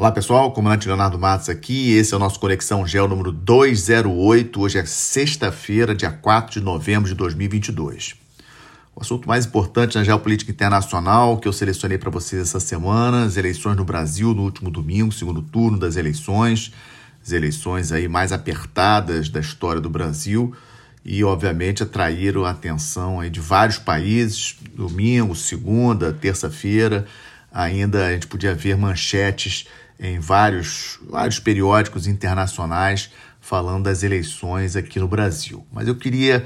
Olá pessoal, comandante Leonardo Matos aqui. Esse é o nosso Conexão Gel número 208. Hoje é sexta-feira, dia 4 de novembro de 2022. O assunto mais importante na geopolítica internacional que eu selecionei para vocês essa semana: as eleições no Brasil no último domingo, segundo turno das eleições, as eleições aí mais apertadas da história do Brasil e, obviamente, atraíram a atenção aí de vários países. Domingo, segunda, terça-feira, ainda a gente podia ver manchetes em vários, vários periódicos internacionais falando das eleições aqui no Brasil. Mas eu queria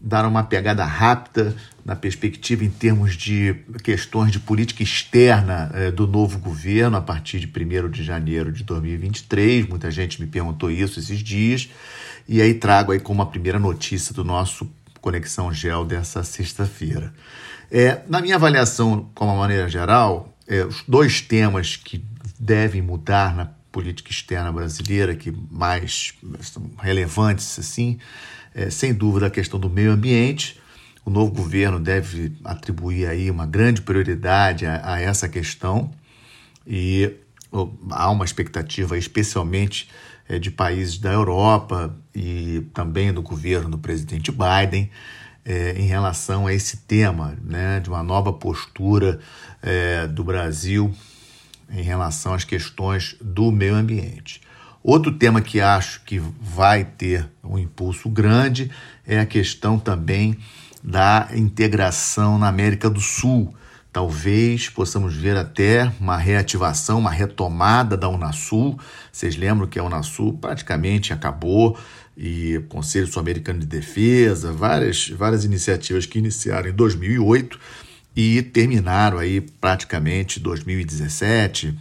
dar uma pegada rápida na perspectiva em termos de questões de política externa eh, do novo governo a partir de 1 de janeiro de 2023. Muita gente me perguntou isso esses dias. E aí trago aí como a primeira notícia do nosso Conexão Gel dessa sexta-feira. É, na minha avaliação, como maneira geral, é, os dois temas que devem mudar na política externa brasileira, que mais relevantes assim, é, sem dúvida a questão do meio ambiente. O novo governo deve atribuir aí uma grande prioridade a, a essa questão e há uma expectativa, especialmente é, de países da Europa e também do governo do presidente Biden, é, em relação a esse tema, né, de uma nova postura é, do Brasil em relação às questões do meio ambiente. Outro tema que acho que vai ter um impulso grande é a questão também da integração na América do Sul. Talvez possamos ver até uma reativação, uma retomada da Unasul. Vocês lembram que a Unasul praticamente acabou e o Conselho Sul-Americano de Defesa, várias, várias iniciativas que iniciaram em 2008 e terminaram aí praticamente 2017,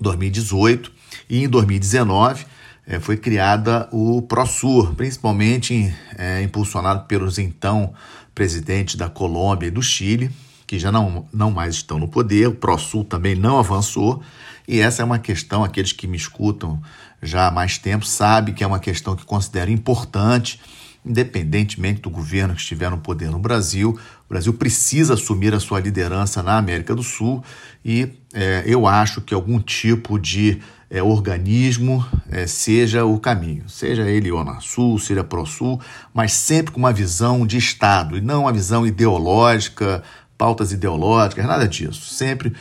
2018 e em 2019 é, foi criada o ProSur, principalmente é, impulsionado pelos então presidentes da Colômbia e do Chile, que já não, não mais estão no poder. O ProSul também não avançou e essa é uma questão, aqueles que me escutam já há mais tempo sabem que é uma questão que considero importante independentemente do governo que estiver no poder no Brasil, o Brasil precisa assumir a sua liderança na América do Sul e é, eu acho que algum tipo de é, organismo é, seja o caminho, seja ele Sul, seja ProSul, mas sempre com uma visão de Estado e não uma visão ideológica, pautas ideológicas, nada disso. Sempre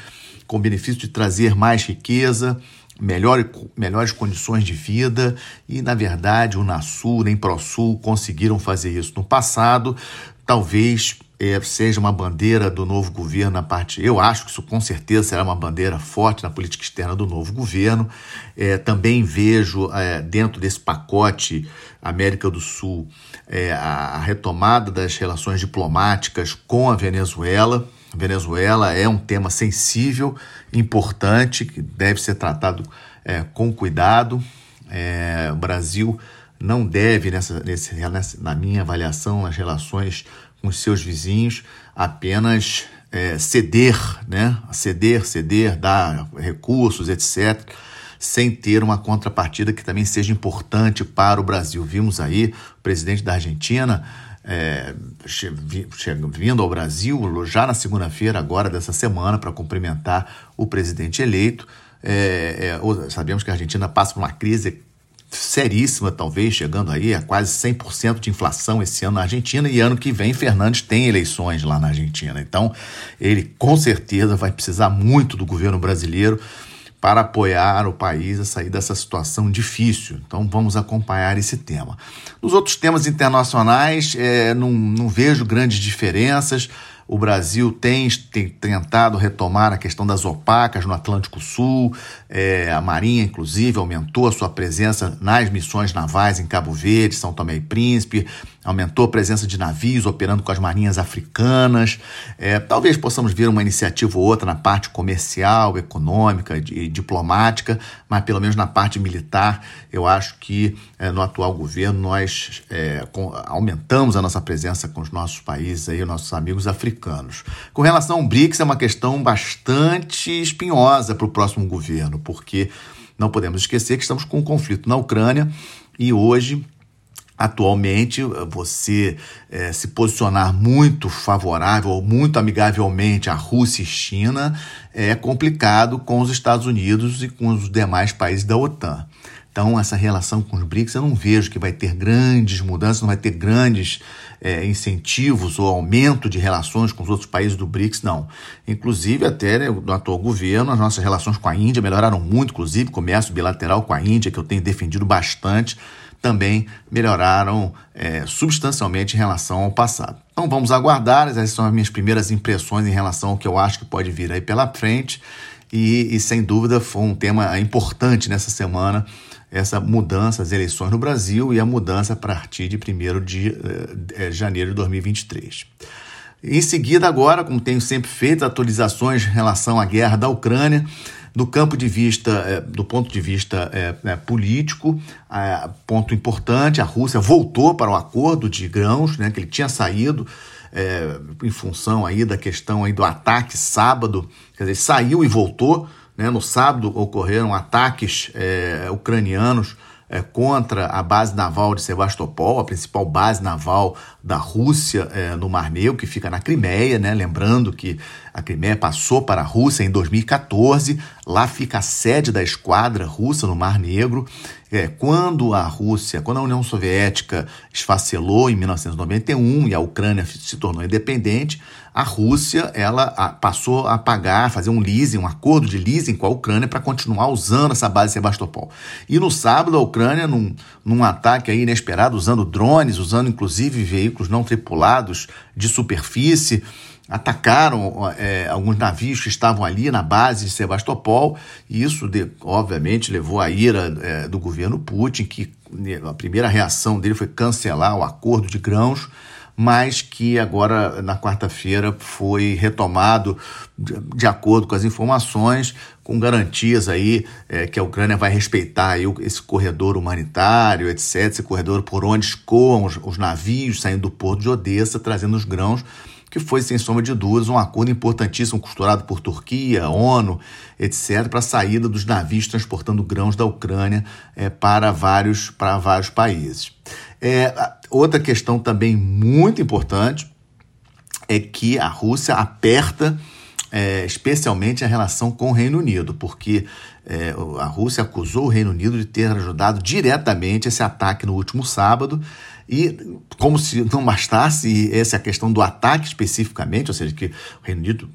com o benefício de trazer mais riqueza, melhor, melhores condições de vida e, na verdade, o NASUL nem ProSul conseguiram fazer isso no passado. Talvez é, seja uma bandeira do novo governo na parte. Eu acho que isso com certeza será uma bandeira forte na política externa do novo governo. É, também vejo é, dentro desse pacote América do Sul é, a, a retomada das relações diplomáticas com a Venezuela. Venezuela é um tema sensível, importante, que deve ser tratado é, com cuidado. É, o Brasil não deve, nessa, nesse, nessa, na minha avaliação, nas relações com os seus vizinhos, apenas é, ceder, né? ceder, ceder, dar recursos, etc., sem ter uma contrapartida que também seja importante para o Brasil. Vimos aí o presidente da Argentina é, vindo ao Brasil já na segunda-feira, agora dessa semana, para cumprimentar o presidente eleito. É, é, sabemos que a Argentina passa por uma crise seríssima, talvez, chegando aí a quase 100% de inflação esse ano na Argentina, e ano que vem Fernandes tem eleições lá na Argentina. Então, ele com certeza vai precisar muito do governo brasileiro para apoiar o país a sair dessa situação difícil. Então vamos acompanhar esse tema. Nos outros temas internacionais, é, não, não vejo grandes diferenças. O Brasil tem, tem, tentado retomar a questão das opacas no Atlântico Sul. É, a Marinha, inclusive, aumentou a sua presença nas missões navais em Cabo Verde, São Tomé e Príncipe, aumentou a presença de navios operando com as marinhas africanas. É, talvez possamos ver uma iniciativa ou outra na parte comercial, econômica e diplomática, mas pelo menos na parte militar, eu acho que é, no atual governo nós é, com, aumentamos a nossa presença com os nossos países, aí, os nossos amigos africanos. Com relação ao BRICS, é uma questão bastante espinhosa para o próximo governo, porque não podemos esquecer que estamos com um conflito na Ucrânia e hoje atualmente você é, se posicionar muito favorável ou muito amigavelmente à Rússia e China é complicado com os Estados Unidos e com os demais países da OTAN. Então, essa relação com os BRICS, eu não vejo que vai ter grandes mudanças, não vai ter grandes é, incentivos ou aumento de relações com os outros países do BRICS, não. Inclusive, até né, no atual governo, as nossas relações com a Índia melhoraram muito, inclusive comércio bilateral com a Índia, que eu tenho defendido bastante, também melhoraram é, substancialmente em relação ao passado. Então vamos aguardar, essas são as minhas primeiras impressões em relação ao que eu acho que pode vir aí pela frente. E, e sem dúvida foi um tema importante nessa semana essa mudança, as eleições no Brasil e a mudança a partir de 1 de eh, janeiro de 2023. Em seguida, agora, como tenho sempre feito, atualizações em relação à guerra da Ucrânia, do campo de vista, eh, do ponto de vista é, político, ponto importante, a Rússia voltou para o acordo de grãos, né, que ele tinha saído é, em função aí da questão aí do ataque sábado, quer dizer, saiu e voltou, né? No sábado ocorreram ataques é, ucranianos é, contra a base naval de Sebastopol, a principal base naval da Rússia é, no Mar Negro, que fica na Crimeia, né? lembrando que a Crimeia passou para a Rússia em 2014, lá fica a sede da esquadra russa no Mar Negro. É, quando a Rússia, quando a União Soviética esfacelou em 1991 e a Ucrânia se tornou independente, a Rússia ela passou a pagar, fazer um leasing, um acordo de leasing com a Ucrânia para continuar usando essa base de Sebastopol. E no sábado, a Ucrânia, num, num ataque aí inesperado, usando drones, usando inclusive veículos não tripulados de superfície, atacaram é, alguns navios que estavam ali na base de Sebastopol, e isso, de, obviamente, levou à ira é, do governo Putin, que a primeira reação dele foi cancelar o acordo de grãos mas que agora, na quarta-feira, foi retomado de acordo com as informações, com garantias aí é, que a Ucrânia vai respeitar aí esse corredor humanitário, etc., esse corredor por onde escoam os, os navios saindo do porto de Odessa, trazendo os grãos que foi, sem sombra de dúvidas, um acordo importantíssimo costurado por Turquia, ONU, etc., para a saída dos navios transportando grãos da Ucrânia é, para, vários, para vários países. É, outra questão também muito importante é que a Rússia aperta é, especialmente a relação com o Reino Unido, porque é, a Rússia acusou o Reino Unido de ter ajudado diretamente esse ataque no último sábado. E como se não bastasse essa é questão do ataque especificamente, ou seja, que o Reino Unido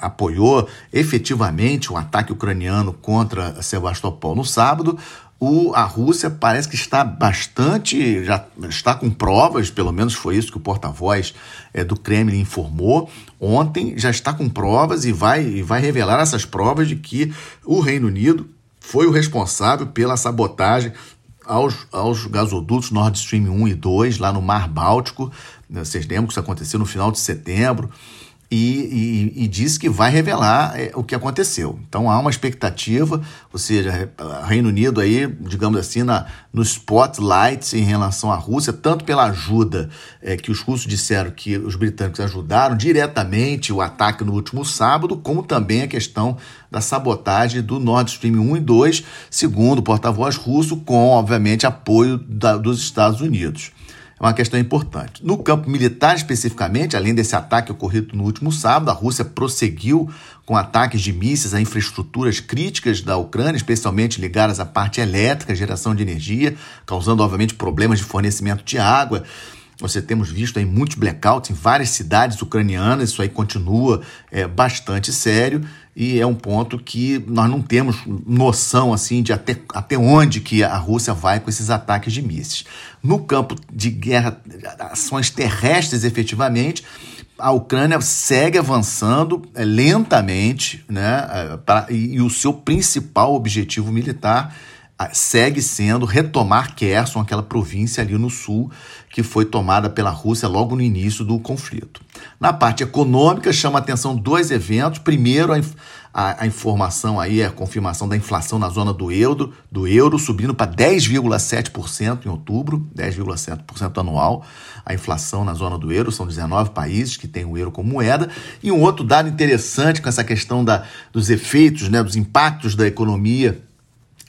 apoiou efetivamente o ataque ucraniano contra Sebastopol no sábado, o, a Rússia parece que está bastante, já está com provas, pelo menos foi isso que o porta-voz é, do Kremlin informou ontem, já está com provas e vai, e vai revelar essas provas de que o Reino Unido foi o responsável pela sabotagem aos, aos gasodutos Nord Stream 1 e 2 lá no Mar Báltico. Vocês lembram que isso aconteceu no final de setembro e, e, e disse que vai revelar é, o que aconteceu. Então há uma expectativa, ou seja, Reino Unido aí, digamos assim, na, no spotlight em relação à Rússia, tanto pela ajuda é, que os russos disseram que os britânicos ajudaram diretamente o ataque no último sábado, como também a questão da sabotagem do Nord Stream 1 e 2, segundo o porta-voz russo, com, obviamente, apoio da, dos Estados Unidos é uma questão importante. No campo militar, especificamente, além desse ataque ocorrido no último sábado, a Rússia prosseguiu com ataques de mísseis a infraestruturas críticas da Ucrânia, especialmente ligadas à parte elétrica, geração de energia, causando, obviamente, problemas de fornecimento de água. Você temos visto aí muitos blackouts em várias cidades ucranianas, isso aí continua é, bastante sério e é um ponto que nós não temos noção assim de até, até onde que a Rússia vai com esses ataques de mísseis. No campo de guerra, ações terrestres efetivamente, a Ucrânia segue avançando é, lentamente, né, é, pra, e, e o seu principal objetivo militar segue sendo retomar Kherson, aquela província ali no sul que foi tomada pela Rússia logo no início do conflito. Na parte econômica, chama atenção dois eventos. Primeiro, a, a, a informação aí, a confirmação da inflação na zona do euro, do euro subindo para 10,7% em outubro, 10,7% anual. A inflação na zona do euro, são 19 países que têm o euro como moeda. E um outro dado interessante com essa questão da, dos efeitos, né, dos impactos da economia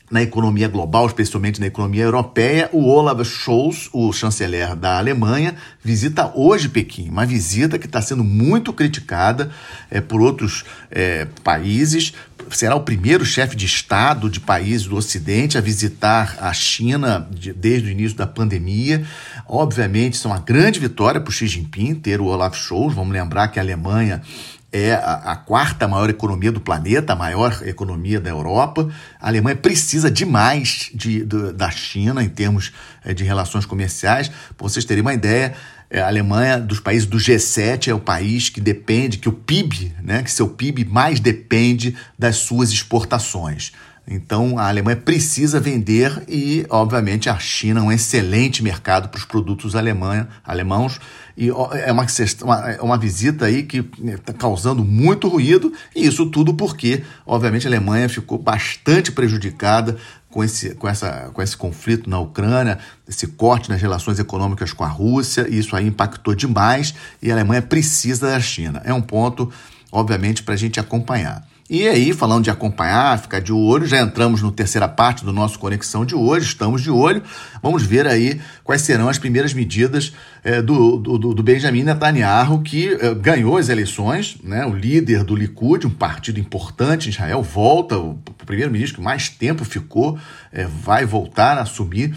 na economia global, especialmente na economia europeia, o Olaf Scholz, o chanceler da Alemanha, visita hoje Pequim, uma visita que está sendo muito criticada é, por outros é, países. Será o primeiro chefe de Estado de países do Ocidente a visitar a China de, desde o início da pandemia. Obviamente, isso é uma grande vitória para o Xi Jinping ter o Olaf Scholz. Vamos lembrar que a Alemanha é a, a, quarta maior economia do planeta, a maior economia da Europa. A Alemanha precisa demais de, de da China em termos é, de relações comerciais. Para vocês terem uma ideia, é, a Alemanha, dos países do G7, é o país que depende, que o PIB, né, que seu PIB mais depende das suas exportações. Então a Alemanha precisa vender e, obviamente, a China é um excelente mercado para os produtos alemã, alemãos. E é uma, uma, é uma visita aí que está causando muito ruído, e isso tudo porque, obviamente, a Alemanha ficou bastante prejudicada com esse, com, essa, com esse conflito na Ucrânia, esse corte nas relações econômicas com a Rússia, e isso aí impactou demais, e a Alemanha precisa da China. É um ponto, obviamente, para a gente acompanhar. E aí, falando de acompanhar, ficar de olho, já entramos na terceira parte do nosso Conexão de hoje, estamos de olho. Vamos ver aí quais serão as primeiras medidas é, do, do, do, Benjamin Netanyahu, que é, ganhou as eleições, né? o líder do Likud, um partido importante em Israel, volta, o primeiro-ministro que mais tempo ficou, é, vai voltar a assumir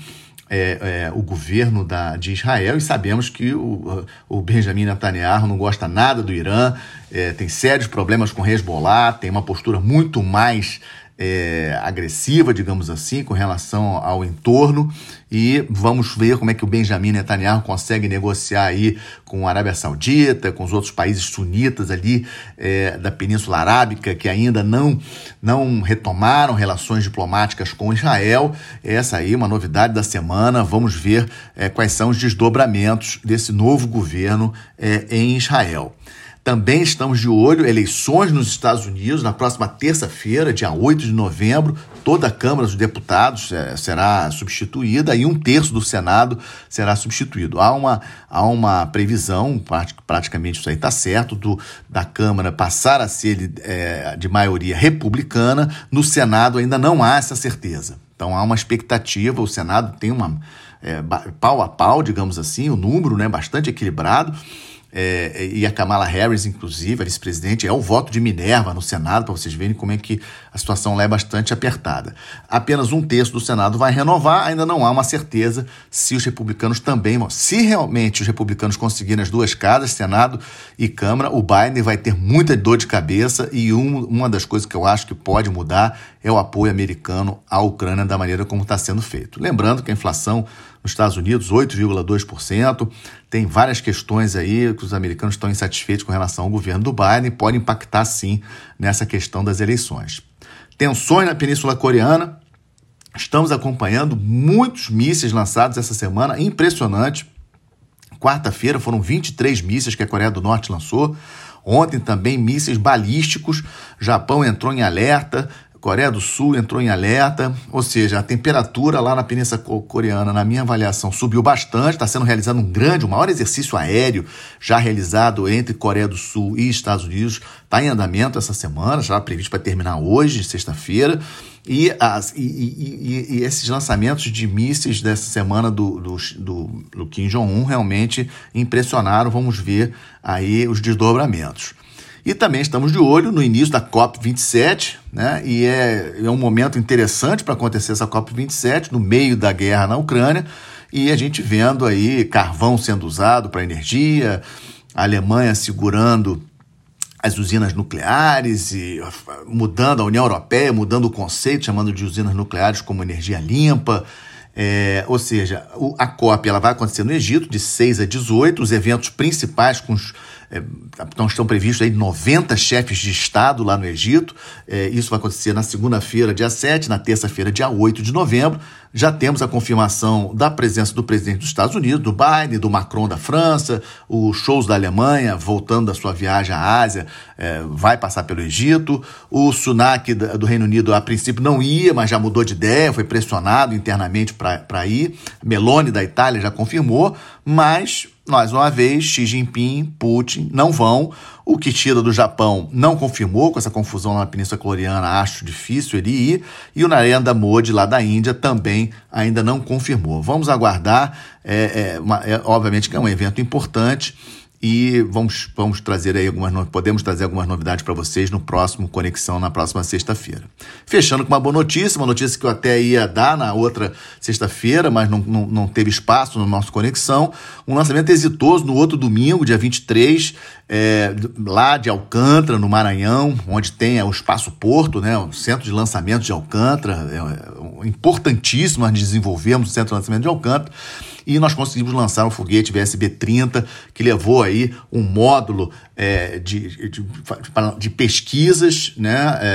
é, é, o governo da, de Israel e sabemos que o, o Benjamin Netanyahu não gosta nada do Irã, é, tem sérios problemas com Hezbollah, tem uma postura muito mais é, agressiva, digamos assim, com relação ao entorno. E vamos ver como é que o Benjamin Netanyahu consegue negociar aí com a Arábia Saudita, com os outros países sunitas ali é, da Península Arábica que ainda não, não retomaram relações diplomáticas com Israel. Essa aí é uma novidade da semana. Vamos ver é, quais são os desdobramentos desse novo governo é, em Israel. Também estamos de olho eleições nos Estados Unidos na próxima terça-feira, dia 8 de novembro. Toda a Câmara dos Deputados é, será substituída e um terço do Senado será substituído. Há uma, há uma previsão, praticamente isso aí está certo, do, da Câmara passar a ser é, de maioria republicana. No Senado ainda não há essa certeza. Então há uma expectativa, o Senado tem uma é, pau a pau, digamos assim, o número né, bastante equilibrado é, e a Kamala Harris, inclusive, a vice-presidente, é o voto de Minerva no Senado, para vocês verem como é que a situação lá é bastante apertada. Apenas um terço do Senado vai renovar, ainda não há uma certeza se os republicanos também vão. Se realmente os republicanos conseguirem as duas casas, Senado e Câmara, o Biden vai ter muita dor de cabeça e um, uma das coisas que eu acho que pode mudar é o apoio americano à Ucrânia da maneira como está sendo feito. Lembrando que a inflação nos Estados Unidos, 8,2%. Tem várias questões aí que os americanos estão insatisfeitos com relação ao governo do Biden e pode impactar sim nessa questão das eleições. Tensões na Península Coreana. Estamos acompanhando muitos mísseis lançados essa semana, impressionante. Quarta-feira foram 23 mísseis que a Coreia do Norte lançou. Ontem também mísseis balísticos. Japão entrou em alerta. Coreia do Sul entrou em alerta, ou seja, a temperatura lá na Península Coreana, na minha avaliação, subiu bastante. Está sendo realizado um grande, o maior exercício aéreo já realizado entre Coreia do Sul e Estados Unidos. Está em andamento essa semana, já previsto para terminar hoje, sexta-feira. E, as, e, e, e, esses lançamentos de mísseis dessa semana do, do, do, do Kim Jong-un realmente impressionaram. Vamos ver aí os desdobramentos. E também estamos de olho no início da COP27, né? E é, é um momento interessante para acontecer essa COP27, no meio da guerra na Ucrânia, e a gente vendo aí carvão sendo usado para energia, a Alemanha segurando as usinas nucleares e mudando a União Europeia, mudando o conceito, chamando de usinas nucleares como energia limpa. É, ou seja, a COP ela vai acontecer no Egito, de 6 a 18, os eventos principais com os então estão previstos aí 90 chefes de Estado lá no Egito. É, isso vai acontecer na segunda-feira, dia 7, na terça-feira, dia 8 de novembro. Já temos a confirmação da presença do presidente dos Estados Unidos, do Biden, do Macron da França, os shows da Alemanha, voltando da sua viagem à Ásia, é, vai passar pelo Egito. O Sunak do Reino Unido, a princípio, não ia, mas já mudou de ideia, foi pressionado internamente para ir. Meloni da Itália já confirmou, Mas, mais uma vez, Xi Jinping, Putin não vão. O Kishida do Japão não confirmou com essa confusão na Península Coreana, acho difícil ele ir. E o Narendra Modi, lá da Índia, também ainda não confirmou. Vamos aguardar. É, é, uma, é obviamente que é um evento importante e vamos, vamos trazer aí algumas podemos trazer algumas novidades para vocês no próximo Conexão na próxima sexta-feira. Fechando com uma boa notícia, uma notícia que eu até ia dar na outra sexta-feira, mas não, não, não teve espaço no nosso Conexão. Um lançamento exitoso no outro domingo, dia 23, é, lá de Alcântara, no Maranhão, onde tem é, o Espaço Porto, né, o centro de lançamento de Alcântara, é, é importantíssimo nós desenvolvemos o centro de lançamento de Alcântara e nós conseguimos lançar um foguete VSB-30 que levou aí um módulo é, de, de, de, pesquisas né, é,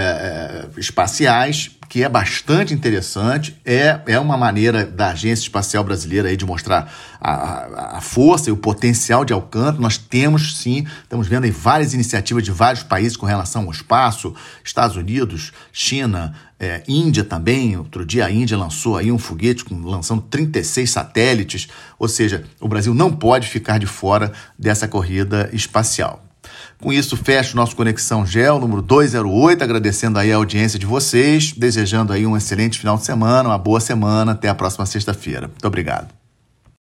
é, espaciais que é bastante interessante, é, é uma maneira da Agência Espacial Brasileira aí de mostrar a, a força e o potencial de Alcântara. Nós temos sim, estamos vendo aí várias iniciativas de vários países com relação ao espaço, Estados Unidos, China, é, Índia também. Outro dia a Índia lançou aí um foguete com, lançando 36 satélites, ou seja, o Brasil não pode ficar de fora dessa corrida espacial. Com isso, fecho nosso Conexão Gel, número 208, agradecendo aí a audiência de vocês, desejando aí um excelente final de semana, uma boa semana, até a próxima sexta-feira. Muito obrigado.